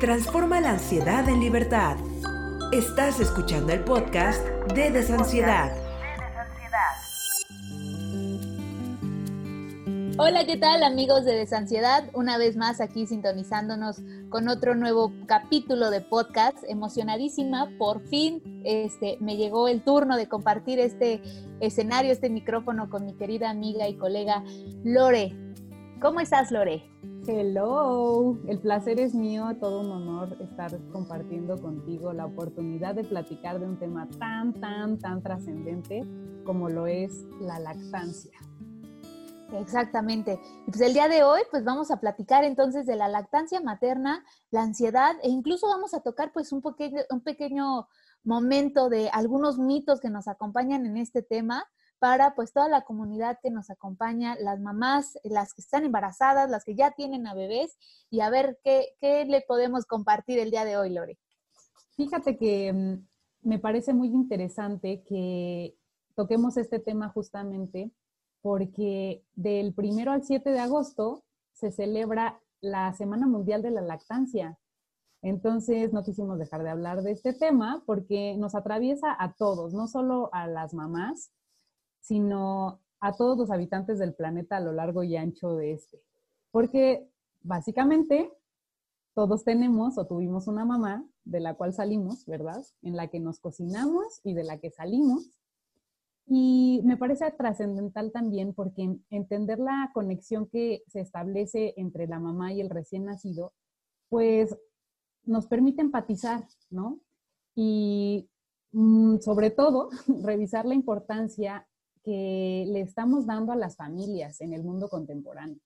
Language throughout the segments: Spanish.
Transforma la ansiedad en libertad. Estás escuchando el podcast de Desansiedad. Hola, ¿qué tal amigos de Desansiedad? Una vez más aquí sintonizándonos con otro nuevo capítulo de podcast. Emocionadísima, por fin este, me llegó el turno de compartir este escenario, este micrófono con mi querida amiga y colega Lore. ¿Cómo estás, Lore? Hello, el placer es mío, todo un honor estar compartiendo contigo la oportunidad de platicar de un tema tan, tan, tan trascendente como lo es la lactancia. Exactamente. Y pues el día de hoy, pues vamos a platicar entonces de la lactancia materna, la ansiedad e incluso vamos a tocar pues un pequeño, un pequeño momento de algunos mitos que nos acompañan en este tema para pues toda la comunidad que nos acompaña, las mamás, las que están embarazadas, las que ya tienen a bebés y a ver qué, qué le podemos compartir el día de hoy, Lore. Fíjate que mm, me parece muy interesante que toquemos este tema justamente porque del primero al 7 de agosto se celebra la Semana Mundial de la Lactancia. Entonces, no quisimos dejar de hablar de este tema porque nos atraviesa a todos, no solo a las mamás, sino a todos los habitantes del planeta a lo largo y ancho de este. Porque básicamente todos tenemos o tuvimos una mamá de la cual salimos, ¿verdad? En la que nos cocinamos y de la que salimos y me parece trascendental también porque entender la conexión que se establece entre la mamá y el recién nacido, pues nos permite empatizar, ¿no? Y mm, sobre todo, revisar la importancia que le estamos dando a las familias en el mundo contemporáneo,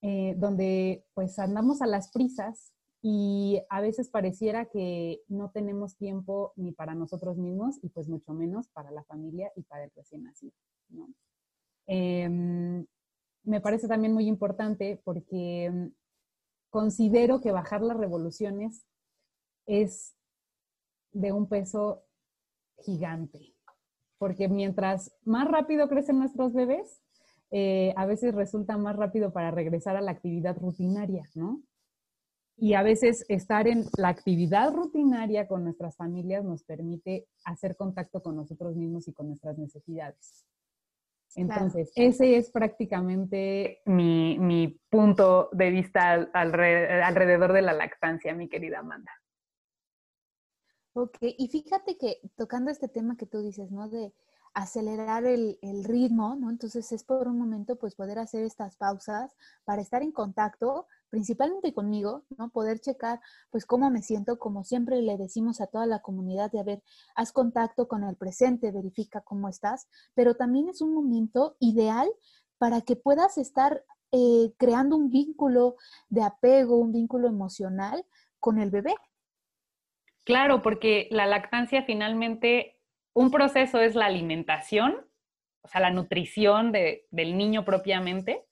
eh, donde pues andamos a las prisas y a veces pareciera que no tenemos tiempo ni para nosotros mismos y pues mucho menos para la familia y para el recién nacido. Em, me parece también muy importante porque em, considero que bajar las revoluciones es de un peso gigante, porque mientras más rápido crecen nuestros bebés, eh, a veces resulta más rápido para regresar a la actividad rutinaria, ¿no? Y a veces estar en la actividad rutinaria con nuestras familias nos permite hacer contacto con nosotros mismos y con nuestras necesidades. Entonces, ese es prácticamente mi, punto de vista alrededor de la lactancia, mi querida Amanda. Ok, y fíjate que tocando este tema que tú dices, ¿no? De acelerar el, ritmo, ¿no? Entonces es por un momento pues poder hacer estas pausas para estar en contacto, principalmente conmigo, ¿no? Poder checar, pues, cómo me siento, como siempre le decimos a toda la comunidad de, a ver, haz contacto con el presente, verifica cómo estás, pero también es un momento ideal para que puedas estar eh, creando un vínculo de apego, un vínculo emocional con el bebé. Claro, porque la lactancia finalmente, un proceso es la alimentación, o sea, la nutrición del niño propiamente,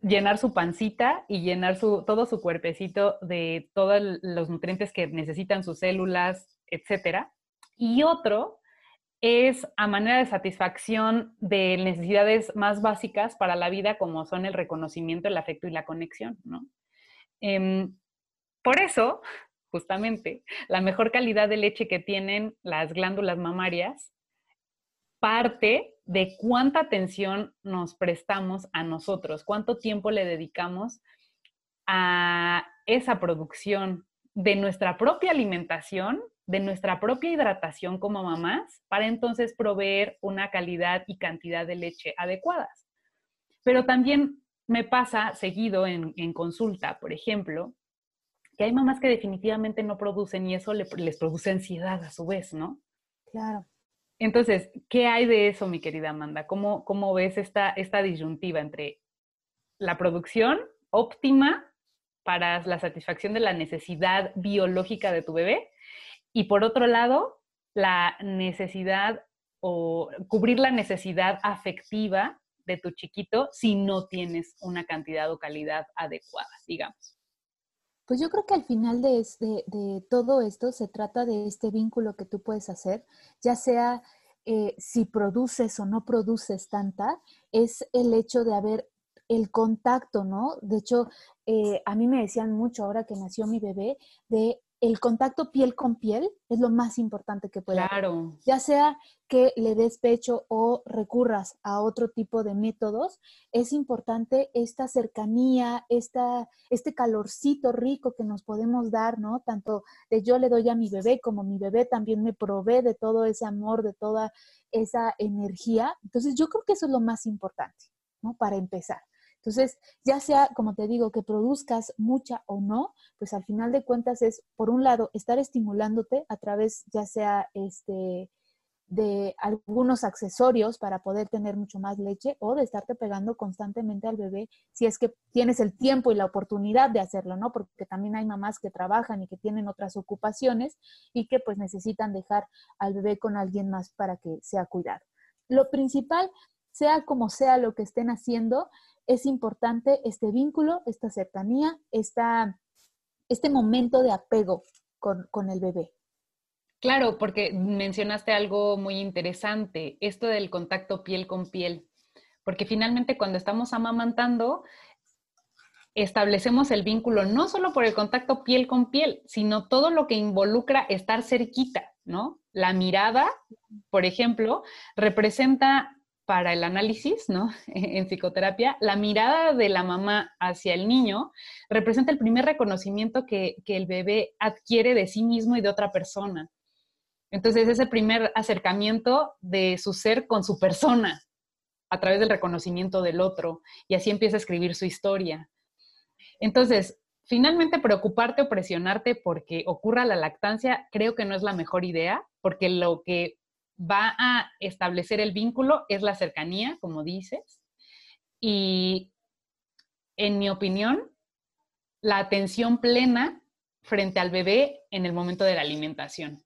llenar su pancita y llenar su, todo su cuerpecito de todos los nutrientes que necesitan sus células, etc. Y otro es a manera de satisfacción de necesidades más básicas para la vida, como son el reconocimiento, el afecto y la conexión, ¿no? Em, por eso, justamente, la mejor calidad de leche que tienen las glándulas mamarias parte de cuánta atención nos prestamos a nosotros, cuánto tiempo le dedicamos a esa producción de nuestra propia alimentación, de nuestra propia hidratación como mamás, para entonces proveer una calidad y cantidad de leche adecuadas. Pero también me pasa seguido en, consulta, por ejemplo, que hay mamás que definitivamente no producen y eso les produce ansiedad a su vez, ¿no? Claro. Entonces, ¿qué hay de eso, mi querida Amanda? ¿Cómo, cómo ves esta, esta disyuntiva entre la producción óptima para la satisfacción de la necesidad biológica de tu bebé y por otro lado, la necesidad o cubrir la necesidad afectiva de tu chiquito si no tienes una cantidad o calidad adecuada, digamos? Pues yo creo que al final de, de, todo esto se trata de este vínculo que tú puedes hacer, ya sea eh, si produces o no produces tanta, es el hecho de haber el contacto, ¿no? De hecho, eh, a mí me decían mucho ahora que nació mi bebé de el contacto piel con piel es lo más importante que puede Claro. Ya sea que le des pecho o recurras a otro tipo de métodos, es importante esta cercanía, esta, este calorcito rico que nos podemos dar, ¿no? Tanto de yo le doy a mi bebé como mi bebé también me provee de todo ese amor, de toda esa energía. Entonces yo creo que eso es lo más importante, ¿no? Para empezar. Entonces, ya sea, como te digo, que produzcas mucha o no, pues al final de cuentas es, por un lado, estar estimulándote a través, ya sea este, de algunos accesorios para poder tener mucho más leche o de estarte pegando constantemente al bebé si es que tienes el tiempo y la oportunidad de hacerlo, ¿no? Porque también hay mamás que trabajan y que tienen otras ocupaciones y que pues necesitan dejar al bebé con alguien más para que sea cuidado. Lo principal, sea como sea lo que estén haciendo, es importante este vínculo, esta cercanía, esta, este momento de apego con, con el bebé. Claro, porque mencionaste algo muy interesante, esto del contacto piel con piel, porque finalmente cuando estamos amamantando, establecemos el vínculo no solo por el contacto piel con piel, sino todo lo que involucra estar cerquita, ¿no? La mirada, por ejemplo, representa para el análisis, ¿no? En psicoterapia, la mirada de la mamá hacia el niño representa el primer reconocimiento que, el bebé adquiere de sí mismo y de otra persona. Entonces, es el primer acercamiento de su ser con su persona a través del reconocimiento del otro. Y así empieza a escribir su historia. Entonces, finalmente preocuparte o presionarte porque ocurra la lactancia, creo que no es la mejor idea, porque lo que va a establecer el vínculo es la cercanía, como dices, y en mi opinión, la atención plena frente al bebé en el momento de la alimentación.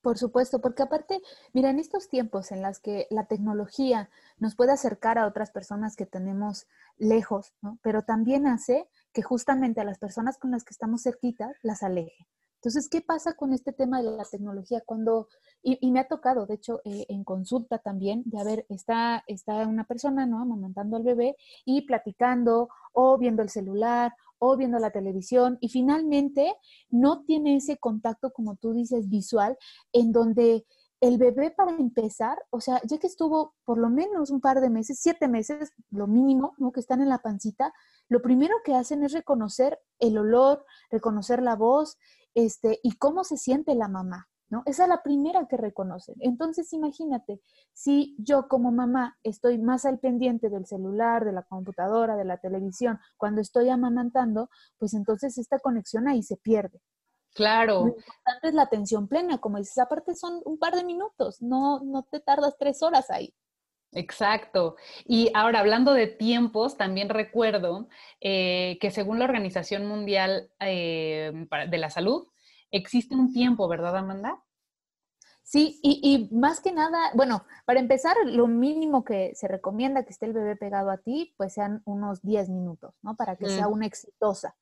Por supuesto, porque aparte, mira, en estos tiempos en los que la tecnología nos puede acercar a otras personas que tenemos lejos, pero también hace que justamente a las personas con las que estamos cerquitas las aleje. Entonces, ¿qué pasa con este tema de la tecnología? Cuando, y, me ha tocado, de hecho, eh, en consulta también, de a ver, está, está una persona, ¿no? Amamantando al bebé y platicando o viendo el celular o viendo la televisión y finalmente no tiene ese contacto, como tú dices, visual, en donde el bebé para empezar, o sea, ya que estuvo por lo menos un par de meses, siete meses, lo mínimo, ¿no? Que están en la pancita, lo primero que hacen es reconocer el olor, reconocer la voz este, y cómo se siente la mamá, ¿no? Esa es la primera que reconocen. Entonces, imagínate, si yo como mamá estoy más al pendiente del celular, de la computadora, de la televisión, cuando estoy amamantando, pues entonces esta conexión ahí se pierde. Claro. Lo importante es la atención plena, como dices, aparte son un par de minutos, no, no te tardas tres horas ahí. Exacto. Y ahora, hablando de tiempos, también recuerdo eh, que según la Organización Mundial eh, de la Salud, existe un tiempo, ¿verdad, Amanda? Sí, y, más que nada, bueno, para empezar, lo mínimo que se recomienda que esté el bebé pegado a ti, pues sean unos 10 minutos, ¿no? Para que sea mm. una exitosa.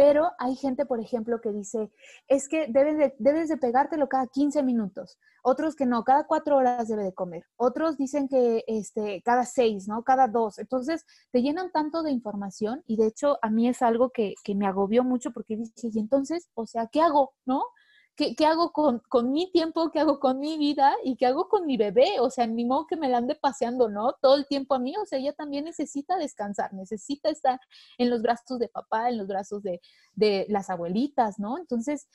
Pero hay gente, por ejemplo, que dice, es que debes de, debes de pegártelo cada 15 minutos. Otros que no, cada cuatro horas debe de comer. Otros dicen que este, cada seis, ¿no? Cada dos. Entonces, te llenan tanto de información y de hecho a mí es algo que, que me agobió mucho porque dije, y entonces, o sea, ¿qué hago? ¿No? ¿Qué, hago con, mi tiempo? ¿Qué hago con mi vida? ¿Y qué hago con mi bebé? O sea, ni modo que me la ande paseando, ¿no? Todo el tiempo a mí. O sea, ella también necesita descansar, necesita estar en los brazos de papá, en los brazos de, las abuelitas, ¿no? Entonces,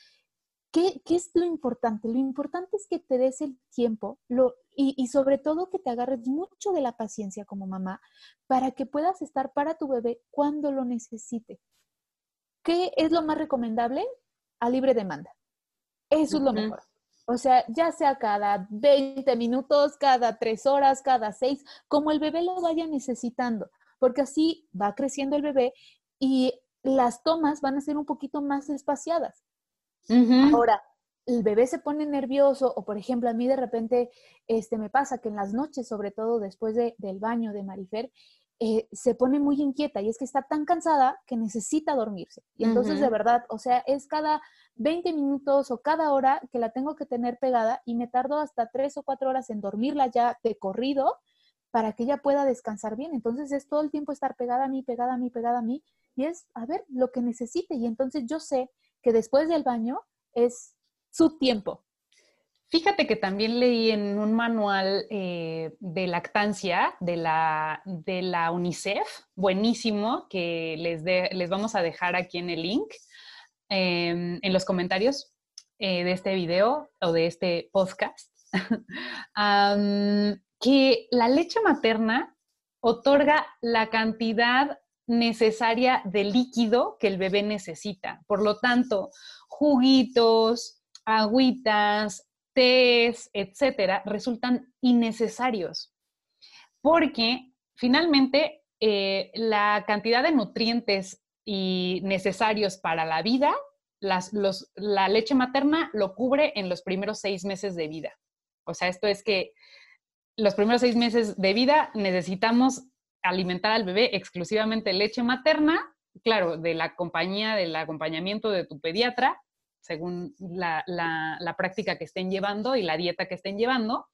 ¿qué, es lo importante? Lo importante es que te des el tiempo lo, y, y sobre todo que te agarres mucho de la paciencia como mamá para que puedas estar para tu bebé cuando lo necesite. ¿Qué es lo más recomendable? A libre demanda. Eso es lo mejor. O sea, ya sea cada 20 minutos, cada 3 horas, cada 6, como el bebé lo vaya necesitando, porque así va creciendo el bebé y las tomas van a ser un poquito más espaciadas. Ahora, el bebé se pone nervioso o, por ejemplo, a mí de repente este, me pasa que en las noches, sobre todo después del baño de Marifer, eh, se pone muy inquieta y es que está tan cansada que necesita dormirse. Y entonces, de verdad, o sea, es cada 20 minutos o cada hora que la tengo que tener pegada y me tardo hasta 3 o 4 horas en dormirla ya de corrido para que ella pueda descansar bien. Entonces es todo el tiempo estar pegada a mí, pegada a mí, pegada a mí, y es, a ver, lo que necesite. Y entonces yo sé que después del baño es su tiempo. Fíjate que también leí en un manual eh, de lactancia de la, de la UNICEF, buenísimo, que les, les vamos a dejar aquí en el link, em, en los comentarios eh, de este video o de este podcast, que la leche materna otorga la cantidad necesaria de líquido que el bebé necesita. Por lo tanto, juguitos, agüitas, tés, etcétera, resultan innecesarios. Porque finalmente eh, la cantidad de nutrientes y necesarios para la vida, la leche materna lo cubre en los primeros seis meses de vida. O sea, esto es que los primeros seis meses de vida necesitamos alimentar al bebé exclusivamente leche materna, claro, de la compañía, del acompañamiento de tu pediatra, según la, práctica que estén llevando y la dieta que estén llevando.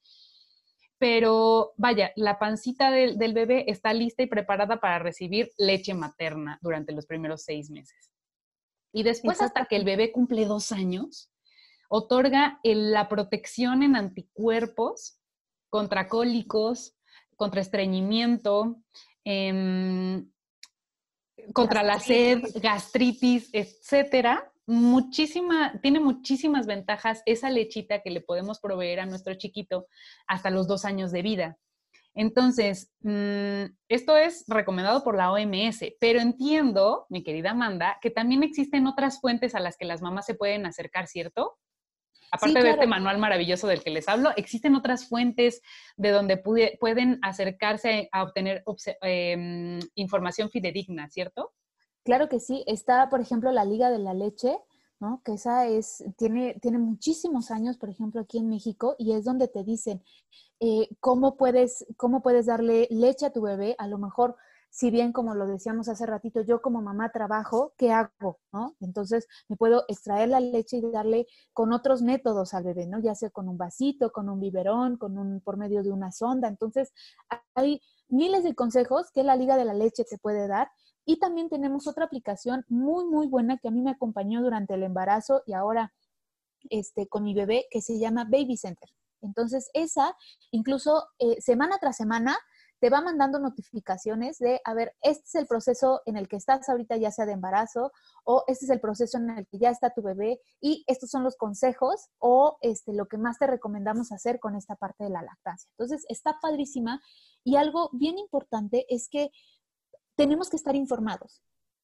Pero vaya, la pancita del, del bebé está lista y preparada para recibir leche materna durante los primeros seis meses. Y después, hasta que el bebé cumple dos años, otorga la protección en anticuerpos contra cólicos, contra estreñimiento, em, contra la sed, gastritis, etcétera. Muchísima, tiene muchísimas ventajas esa lechita que le podemos proveer a nuestro chiquito hasta los dos años de vida. Entonces, mm, esto es recomendado por la OMS, pero entiendo, mi querida Amanda, que también existen otras fuentes a las que las mamás se pueden acercar, ¿cierto? Aparte de este manual maravilloso del que les hablo, existen otras fuentes de donde pueden acercarse a obtener em, información fidedigna, ¿cierto? Claro que sí. Está, por ejemplo, la Liga de la Leche, ¿no? Que esa es, tiene, tiene muchísimos años, por ejemplo, aquí en México, y es donde te dicen eh, cómo, puedes, cómo puedes darle leche a tu bebé, a lo mejor si bien como lo decíamos hace ratito, yo como mamá trabajo, ¿qué hago? ¿no? Entonces me puedo extraer la leche y darle con otros métodos al bebé, ¿no? Ya sea con un vasito, con un biberón, con un, por medio de una sonda. Entonces hay miles de consejos que la Liga de la Leche te puede dar. Y también tenemos otra aplicación muy, muy buena que a mí me acompañó durante el embarazo y ahora este, con mi bebé que se llama Baby Center. Entonces, esa, incluso eh, semana tras semana, te va mandando notificaciones de, a ver, este es el proceso en el que estás ahorita, ya sea de embarazo, o este es el proceso en el que ya está tu bebé, y estos son los consejos o este, lo que más te recomendamos hacer con esta parte de la lactancia. Entonces, está padrísima. Y algo bien importante es que tenemos que estar informados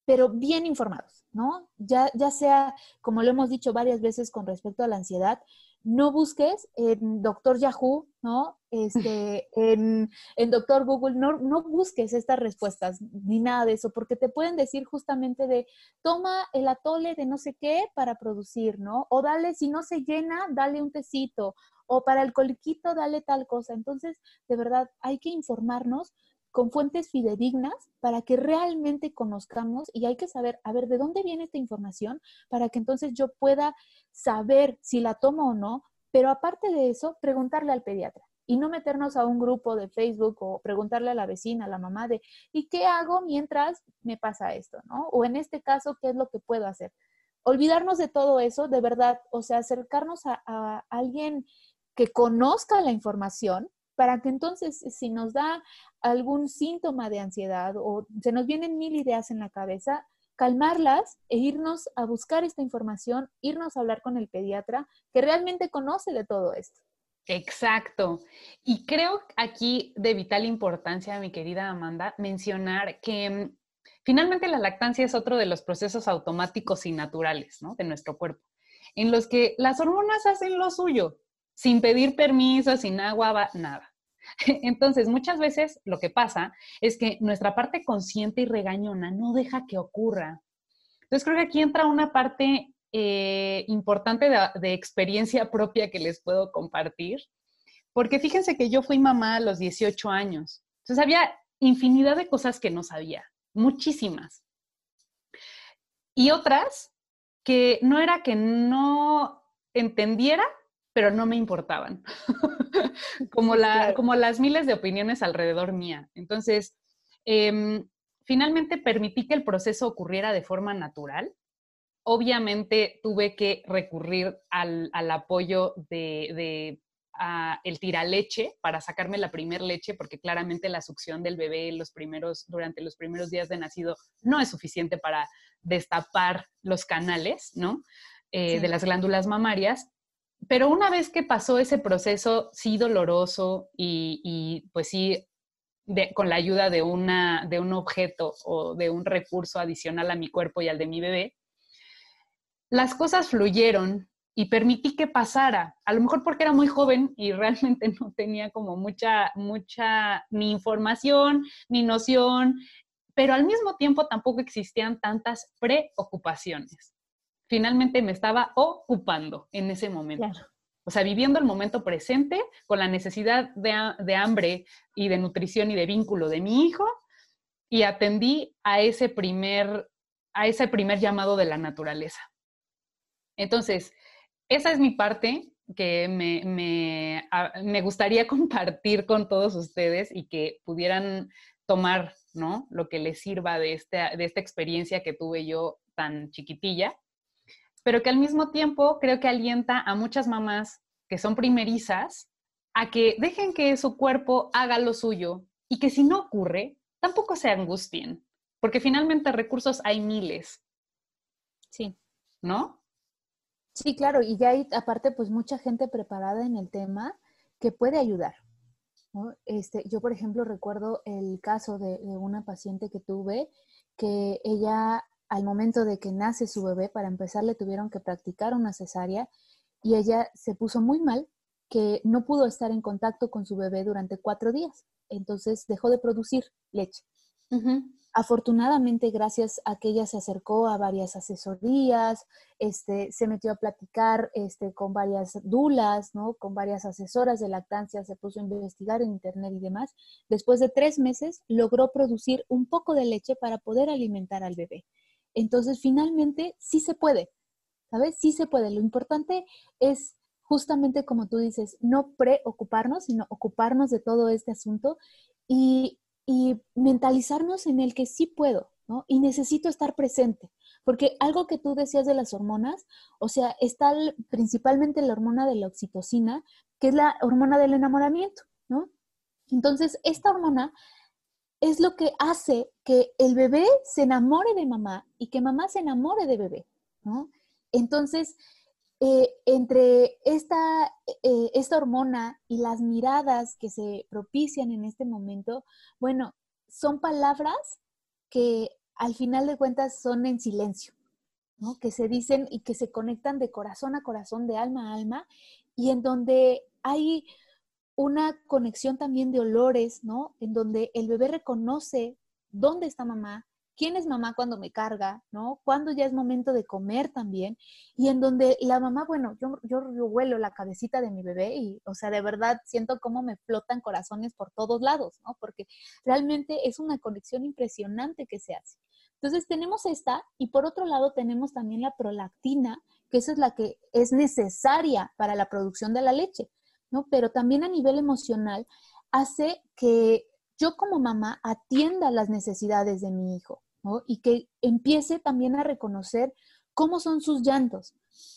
pero bien informados, ¿no? Ya, ya sea, como lo hemos dicho varias veces con respecto a la ansiedad, no busques en Doctor Yahoo, ¿no? Este, en, en Doctor Google, no, no busques estas respuestas ni nada de eso, porque te pueden decir justamente de, toma el atole de no sé qué para producir, ¿no? O dale, si no se llena, dale un tecito, o para el coliquito, dale tal cosa. Entonces, de verdad, hay que informarnos con fuentes fidedignas para que realmente conozcamos y hay que saber, a ver, ¿de dónde viene esta información? Para que entonces yo pueda saber si la tomo o no, pero aparte de eso, preguntarle al pediatra y no meternos a un grupo de Facebook o preguntarle a la vecina, a la mamá de, ¿y qué hago mientras me pasa esto? ¿no? O en este caso, ¿qué es lo que puedo hacer? Olvidarnos de todo eso, de verdad, o sea, acercarnos a, a alguien que conozca la información para que entonces si nos da algún síntoma de ansiedad o se nos vienen mil ideas en la cabeza, calmarlas e irnos a buscar esta información, irnos a hablar con el pediatra que realmente conoce de todo esto. Exacto. Y creo aquí de vital importancia, mi querida Amanda, mencionar que mm, finalmente la lactancia es otro de los procesos automáticos y naturales de nuestro cuerpo, en los que las hormonas hacen lo suyo, sin pedir permiso, sin agua, nada. Entonces, muchas veces lo que pasa es que nuestra parte consciente y regañona no deja que ocurra. Entonces, creo que aquí entra una parte eh, importante de, de, experiencia propia que les puedo compartir, porque fíjense que yo fui mamá a los 18 años. Entonces, había infinidad de cosas que no sabía, muchísimas. Y otras que no era que no entendiera, pero no me importaban, como, la, como las miles de opiniones alrededor mía. Entonces, em, finalmente permití que el proceso ocurriera de forma natural. Obviamente tuve que recurrir al, apoyo de, de el tiraleche para sacarme la primer leche, porque claramente la succión del bebé los primeros, durante los primeros días de nacido no es suficiente para destapar los canales, ¿no? Eh, de las glándulas mamarias. Pero una vez que pasó ese proceso, sí doloroso y, pues sí, con la ayuda de, una, de un objeto o de un recurso adicional a mi cuerpo y al de mi bebé, las cosas fluyeron y permití que pasara. A lo mejor porque era muy joven y realmente no tenía como mucha, mucha ni información ni noción, pero al mismo tiempo tampoco existían tantas preocupaciones finalmente me estaba ocupando en ese momento. O sea, viviendo el momento presente con la necesidad de, hambre y de nutrición y de vínculo de mi hijo y atendí a ese primer, a ese primer llamado de la naturaleza. Entonces, esa es mi parte que me, me, me, gustaría compartir con todos ustedes y que pudieran tomar, ¿no? Lo que les sirva de esta, de esta experiencia que tuve yo tan chiquitilla pero que al mismo tiempo creo que alienta a muchas mamás que son primerizas a que dejen que su cuerpo haga lo suyo y que si no ocurre, tampoco se angustien, porque finalmente recursos hay miles. Sí. ¿No? Sí, claro, y ya hay aparte pues mucha gente preparada en el tema que puede ayudar. Este, yo, por ejemplo, recuerdo el caso de, de una paciente que tuve que ella al momento de que nace su bebé, para empezar le tuvieron que practicar una cesárea y ella se puso muy mal que no pudo estar en contacto con su bebé durante cuatro días. Entonces dejó de producir leche. Afortunadamente, gracias a que ella se acercó a varias asesorías, este, se metió a platicar este, con varias dulas, ¿no? con varias asesoras de lactancia, se puso a investigar en internet y demás. Después de tres meses, logró producir un poco de leche para poder alimentar al bebé. Entonces, finalmente, sí se puede, ¿sabes? Sí se puede. Lo importante es justamente como tú dices, no preocuparnos, sino ocuparnos de todo este asunto y, mentalizarnos en el que sí puedo, ¿no? Y necesito estar presente. Porque algo que tú decías de las hormonas, o sea, está principalmente la hormona de la oxitocina, que es la hormona del enamoramiento, ¿no? Entonces, esta hormona es lo que hace que el bebé se enamore de mamá y que mamá se enamore de bebé, ¿no? Entonces, eh, entre esta, eh, esta hormona y las miradas que se propician en este momento, bueno, son palabras que al final de cuentas son en silencio, ¿no? Que se dicen y que se conectan de corazón a corazón, de alma a alma, y en donde hay una conexión también de olores, ¿no? En donde el bebé reconoce dónde está mamá, quién es mamá cuando me carga, ¿no? Cuándo ya es momento de comer también. Y en donde la mamá, bueno, yo, yo, huelo la cabecita de mi bebé y, o sea, de verdad siento cómo me flotan corazones por todos lados, ¿no? Porque realmente es una conexión impresionante que se hace. Entonces tenemos esta y por otro lado tenemos también la prolactina, que esa es la que es necesaria para la producción de la leche. ¿No? Pero también a nivel emocional hace que yo como mamá atienda las necesidades de mi hijo, ¿no? Y que empiece también a reconocer cómo son sus llantos.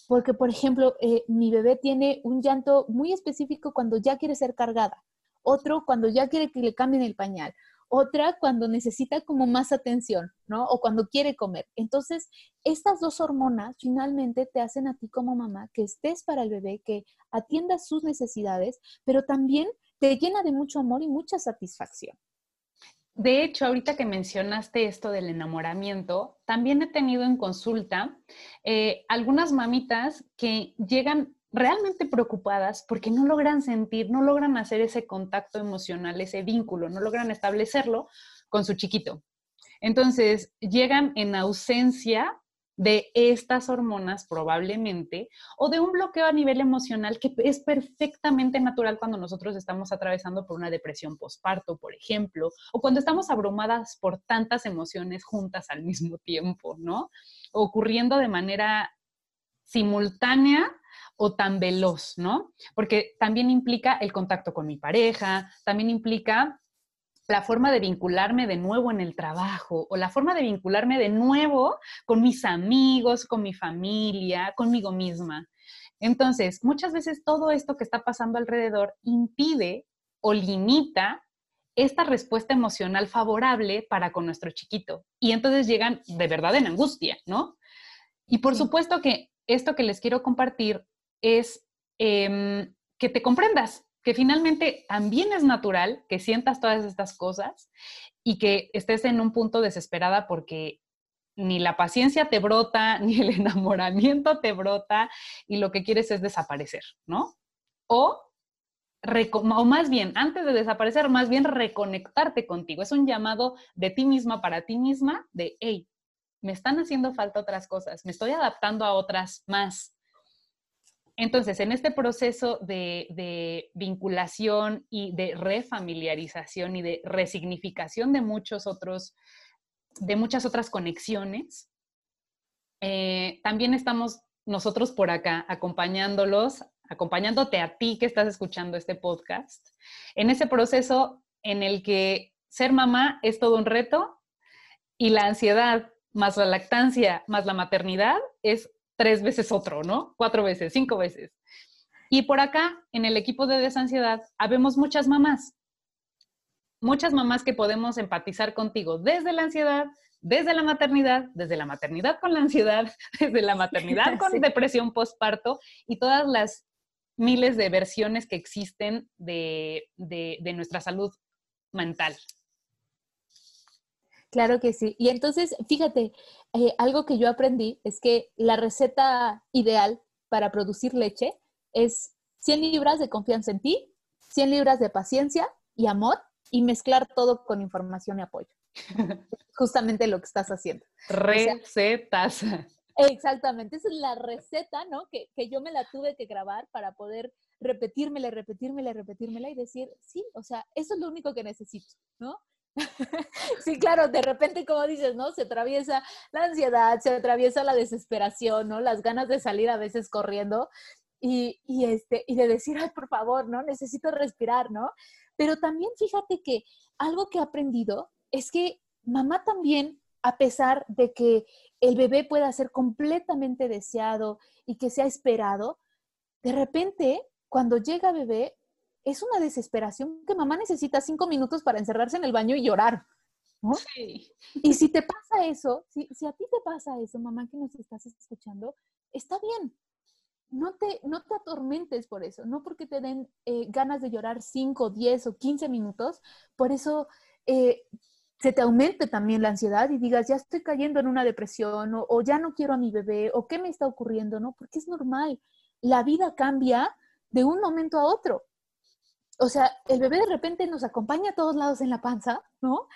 Porque, por ejemplo, eh, mi bebé tiene un llanto muy específico cuando ya quiere ser cargada, otro cuando ya quiere que le cambien el pañal, otra cuando necesita como más atención, ¿no? O cuando quiere comer. Entonces, estas dos hormonas finalmente te hacen a ti como mamá que estés para el bebé, que atiendas sus necesidades, pero también te llena de mucho amor y mucha satisfacción. De hecho, ahorita que mencionaste esto del enamoramiento, también he tenido en consulta eh, algunas mamitas que llegan realmente preocupadas porque no logran sentir, no logran hacer ese contacto emocional, ese vínculo, no logran establecerlo con su chiquito. Entonces, llegan en ausencia de estas hormonas probablemente o de un bloqueo a nivel emocional que es perfectamente natural cuando nosotros estamos atravesando por una depresión postparto, por ejemplo, o cuando estamos abrumadas por tantas emociones juntas al mismo tiempo, ¿no? Ocurriendo de manera simultánea o tan veloz, ¿no? Porque también implica el contacto con mi pareja, también implica la forma de vincularme de nuevo en el trabajo o la forma de vincularme de nuevo con mis amigos, con mi familia, conmigo misma. Entonces, muchas veces todo esto que está pasando alrededor impide o limita esta respuesta emocional favorable para con nuestro chiquito. Y entonces llegan de verdad en angustia, ¿no? Y por supuesto que esto que les quiero compartir es em, que te comprendas, que finalmente también es natural que sientas todas estas cosas y que estés en un punto desesperada porque ni la paciencia te brota, ni el enamoramiento te brota y lo que quieres es desaparecer, ¿no? O, o más bien, antes de desaparecer, más bien reconectarte contigo. Es un llamado de ti misma para ti misma de, hey, me están haciendo falta otras cosas, me estoy adaptando a otras más. Entonces, en este proceso de, vinculación y de refamiliarización y de resignificación de muchos otros, de muchas otras conexiones, eh, también estamos nosotros por acá acompañándolos, acompañándote a ti que estás escuchando este podcast, en ese proceso en el que ser mamá es todo un reto y la ansiedad más la lactancia más la maternidad es tres veces otro, ¿no? Cuatro veces, cinco veces. Y por acá, en el equipo de desansiedad, habemos muchas mamás, muchas mamás que podemos empatizar contigo desde la ansiedad, desde la maternidad, desde la maternidad con la ansiedad, desde la maternidad con depresión postparto y todas las miles de versiones que existen de, de nuestra salud mental. Claro que sí. Y entonces, fíjate, eh, algo que yo aprendí es que la receta ideal para producir leche es 100 libras de confianza en ti, 100 libras de paciencia y amor y mezclar todo con información y apoyo. Justamente lo que estás haciendo. Recetas. exactamente, esa es la receta, ¿no? Que, que yo me la tuve que grabar para poder repetírmela, repetírmela, repetírmela y decir, sí, o sea, eso es lo único que necesito, ¿no? Sí, claro, de repente, como dices, ¿no? Se atraviesa la ansiedad, se atraviesa la desesperación, ¿no? Las ganas de salir a veces corriendo y, y, este, y de decir, ay, por favor, ¿no? Necesito respirar, ¿no? Pero también fíjate que algo que he aprendido es que mamá también, a pesar de que el bebé pueda ser completamente deseado y que sea esperado, de repente, cuando llega bebé, es una desesperación que mamá necesita cinco minutos para encerrarse en el baño y llorar. ¿no? Sí. Y si te pasa eso, si, a ti te pasa eso, mamá que nos estás escuchando, está bien. No te, no te atormentes por eso, no porque te den eh, ganas de llorar 5, 10 o 15 minutos, por eso eh, se te aumente también la ansiedad y digas, ya estoy cayendo en una depresión o, o, ya no quiero a mi bebé o qué me está ocurriendo, ¿no? Porque es normal. La vida cambia de un momento a otro o sea, el bebé de repente nos acompaña a todos lados en la panza, ¿no?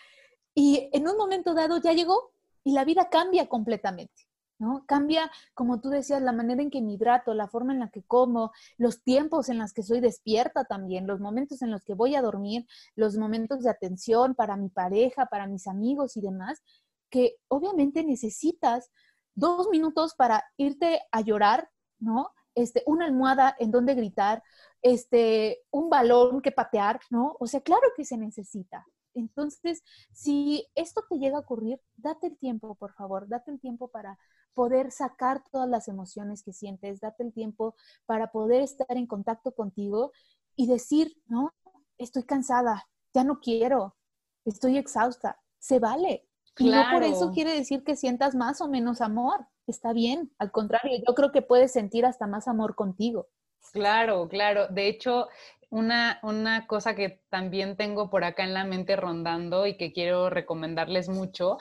Y en un momento dado ya llegó y la vida cambia completamente, ¿no? Cambia, como tú decías, la manera en que me hidrato, la forma en la que como, los tiempos en los que soy despierta también, los momentos en los que voy a dormir, los momentos de atención para mi pareja, para mis amigos y demás, que obviamente necesitas dos minutos para irte a llorar, ¿no? Este, una almohada en donde gritar, este, un balón que patear, ¿no? O sea, claro que se necesita. Entonces, si esto te llega a ocurrir, date el tiempo, por favor, date el tiempo para poder sacar todas las emociones que sientes, date el tiempo para poder estar en contacto contigo y decir, no, estoy cansada, ya no quiero, estoy exhausta, se vale. Y no por eso quiere decir que sientas más o menos amor, está bien, al contrario, yo creo que puedes sentir hasta más amor contigo. Claro, claro. De hecho, una, una, cosa que también tengo por acá en la mente rondando y que quiero recomendarles mucho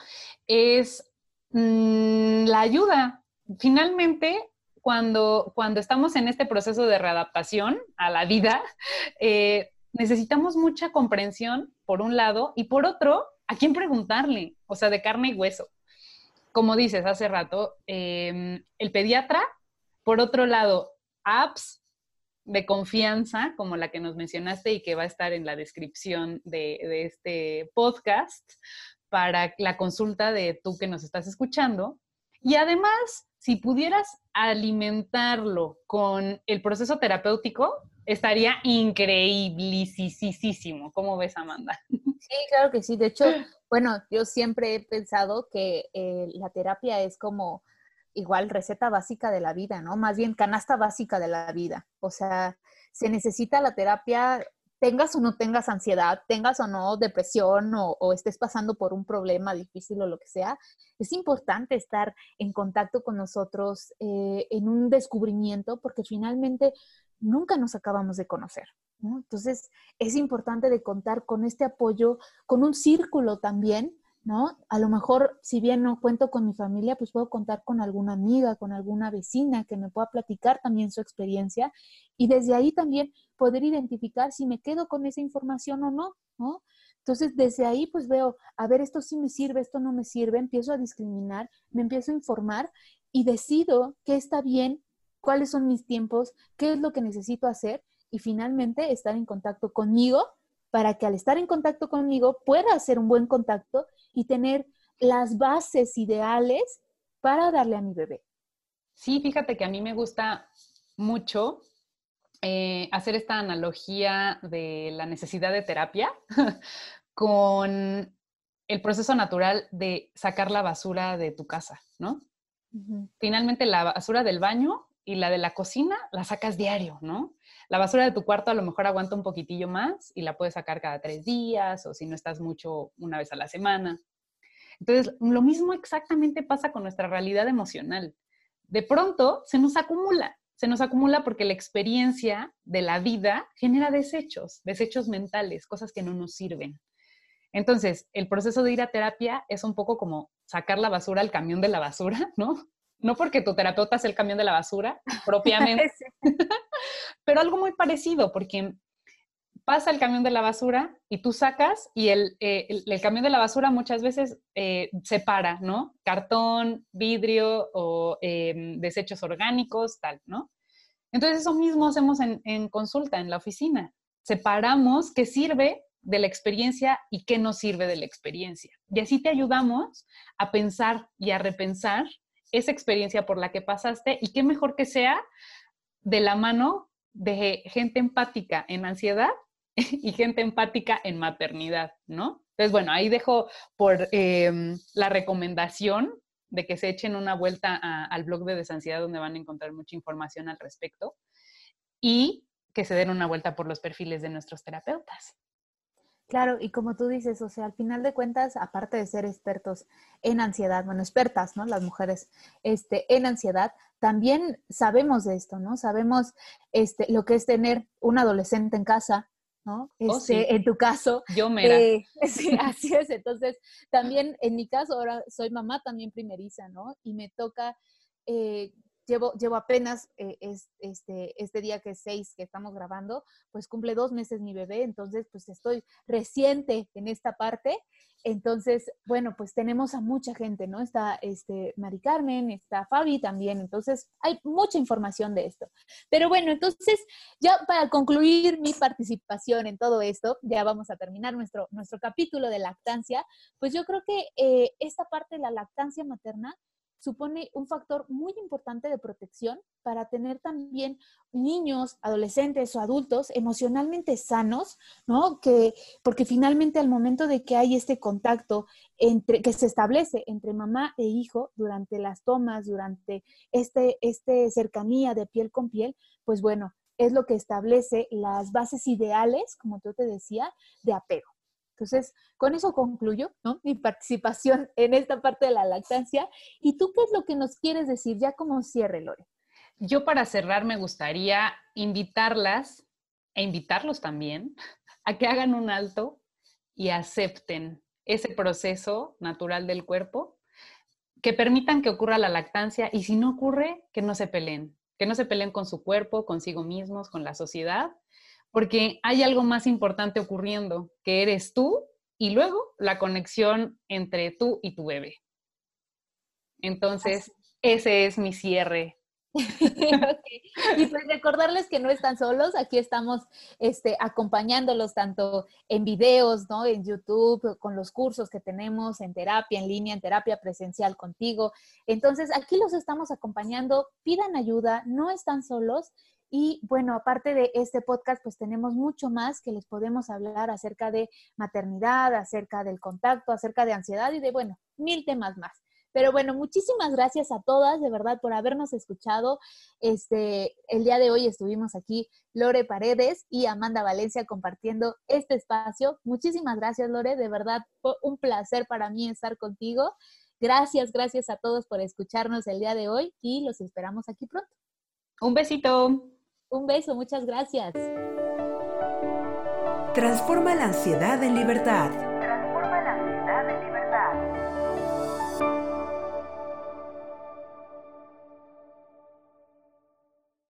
es mm, la ayuda. Finalmente, cuando, cuando estamos en este proceso de readaptación a la vida, eh, necesitamos mucha comprensión, por un lado, y por otro, ¿a quién preguntarle? O sea, de carne y hueso. Como dices hace rato, em, el pediatra, por otro lado, apps de confianza, como la que nos mencionaste y que va a estar en la descripción de, este podcast, para la consulta de tú que nos estás escuchando. Y además, si pudieras alimentarlo con el proceso terapéutico, estaría increíblisísimo. ¿Cómo ves, Amanda? Sí, claro que sí. De hecho, bueno, yo siempre he pensado que eh, la terapia es como igual receta básica de la vida, ¿no? Más bien canasta básica de la vida. O sea, se necesita la terapia, tengas o no tengas ansiedad, tengas o no depresión o, estés pasando por un problema difícil o lo que sea, es importante estar en contacto con nosotros eh, en un descubrimiento porque finalmente nunca nos acabamos de conocer. Entonces, es importante de contar con este apoyo, con un círculo también ¿no? A lo mejor, si bien no cuento con mi familia, pues puedo contar con alguna amiga, con alguna vecina que me pueda platicar también su experiencia y desde ahí también poder identificar si me quedo con esa información o no, ¿no? Entonces, desde ahí, pues veo, a ver, esto sí me sirve, esto no me sirve, empiezo a discriminar, me empiezo a informar y decido qué está bien, cuáles son mis tiempos, qué es lo que necesito hacer y finalmente estar en contacto conmigo para que al estar en contacto conmigo pueda hacer un buen contacto y tener las bases ideales para darle a mi bebé. Sí, fíjate que a mí me gusta mucho eh, hacer esta analogía de la necesidad de terapia con el proceso natural de sacar la basura de tu casa, ¿no? Finalmente la basura del baño y la de la cocina la sacas diario, ¿no? La basura de tu cuarto a lo mejor aguanta un poquitillo más y la puedes sacar cada tres días o si no estás mucho una vez a la semana. Entonces, lo mismo exactamente pasa con nuestra realidad emocional. De pronto se nos acumula, se nos acumula porque la experiencia de la vida genera desechos, desechos mentales, cosas que no nos sirven. Entonces, el proceso de ir a terapia es un poco como sacar la basura al camión de la basura, ¿no? No porque tu terapeuta es el camión de la basura propiamente, pero algo muy parecido, porque pasa el camión de la basura y tú sacas y el, eh, el, camión de la basura muchas veces eh, separa, ¿no? Cartón, vidrio o em, desechos orgánicos, tal, ¿no? Entonces eso mismo hacemos en, en consulta, en la oficina. Separamos qué sirve de la experiencia y qué no sirve de la experiencia. Y así te ayudamos a pensar y a repensar esa experiencia por la que pasaste y qué mejor que sea de la mano de gente empática en ansiedad y gente empática en maternidad, ¿no? Entonces, bueno, ahí dejo por em, la recomendación de que se echen una vuelta al blog de Desansiedad donde van a encontrar mucha información al respecto y que se den una vuelta por los perfiles de nuestros terapeutas. Claro, y como tú dices, o sea, al final de cuentas, aparte de ser expertos en ansiedad, bueno, expertas, ¿no? Las mujeres, este, en ansiedad, también sabemos de esto, ¿no? Sabemos, este, lo que es tener un adolescente en casa, ¿no? Oh, este, En tu caso. Yo me eh, sí, así es. Entonces, también en mi caso, ahora soy mamá también primeriza, ¿no? Y me toca eh, llevo, llevo apenas eh, este, este día que es seis que estamos grabando, pues cumple dos meses mi bebé, entonces pues estoy reciente en esta parte. Entonces, bueno, pues tenemos a mucha gente, ¿no? Está este, Mari Carmen, está Fabi también, entonces hay mucha información de esto. Pero bueno, entonces ya para concluir mi participación en todo esto, ya vamos a terminar nuestro, nuestro capítulo de lactancia, pues yo creo que eh, esta parte de la lactancia materna supone un factor muy importante de protección para tener también niños, adolescentes o adultos emocionalmente sanos, ¿no? Que, porque finalmente al momento de que hay este contacto entre, que se establece entre mamá e hijo durante las tomas, durante este, este cercanía de piel con piel, pues bueno, es lo que establece las bases ideales, como tú te decía, de apego. Entonces, con eso concluyo ¿no? mi participación en esta parte de la lactancia. ¿Y tú qué es lo que nos quieres decir ya como cierre, Lore? Yo para cerrar me gustaría invitarlas e invitarlos también a que hagan un alto y acepten ese proceso natural del cuerpo, que permitan que ocurra la lactancia y si no ocurre, que no se peleen, que no se peleen con su cuerpo, consigo mismos, con la sociedad porque hay algo más importante ocurriendo, que eres tú y luego la conexión entre tú y tu bebé. Entonces, ese es mi cierre Y pues recordarles que no están solos, aquí estamos este, acompañándolos tanto en videos, ¿no? En YouTube, con los cursos que tenemos en terapia en línea, en terapia presencial contigo. Entonces, aquí los estamos acompañando, pidan ayuda, no están solos. Y bueno, aparte de este podcast, pues tenemos mucho más que les podemos hablar acerca de maternidad, acerca del contacto, acerca de ansiedad y de, bueno, mil temas más. Pero bueno, muchísimas gracias a todas, de verdad, por habernos escuchado. Este, el día de hoy estuvimos aquí Lore Paredes y Amanda Valencia compartiendo este espacio. Muchísimas gracias, Lore, de verdad, fue un placer para mí estar contigo. Gracias, gracias a todos por escucharnos el día de hoy y los esperamos aquí pronto. Un besito. Un beso, muchas gracias. Transforma la ansiedad en libertad.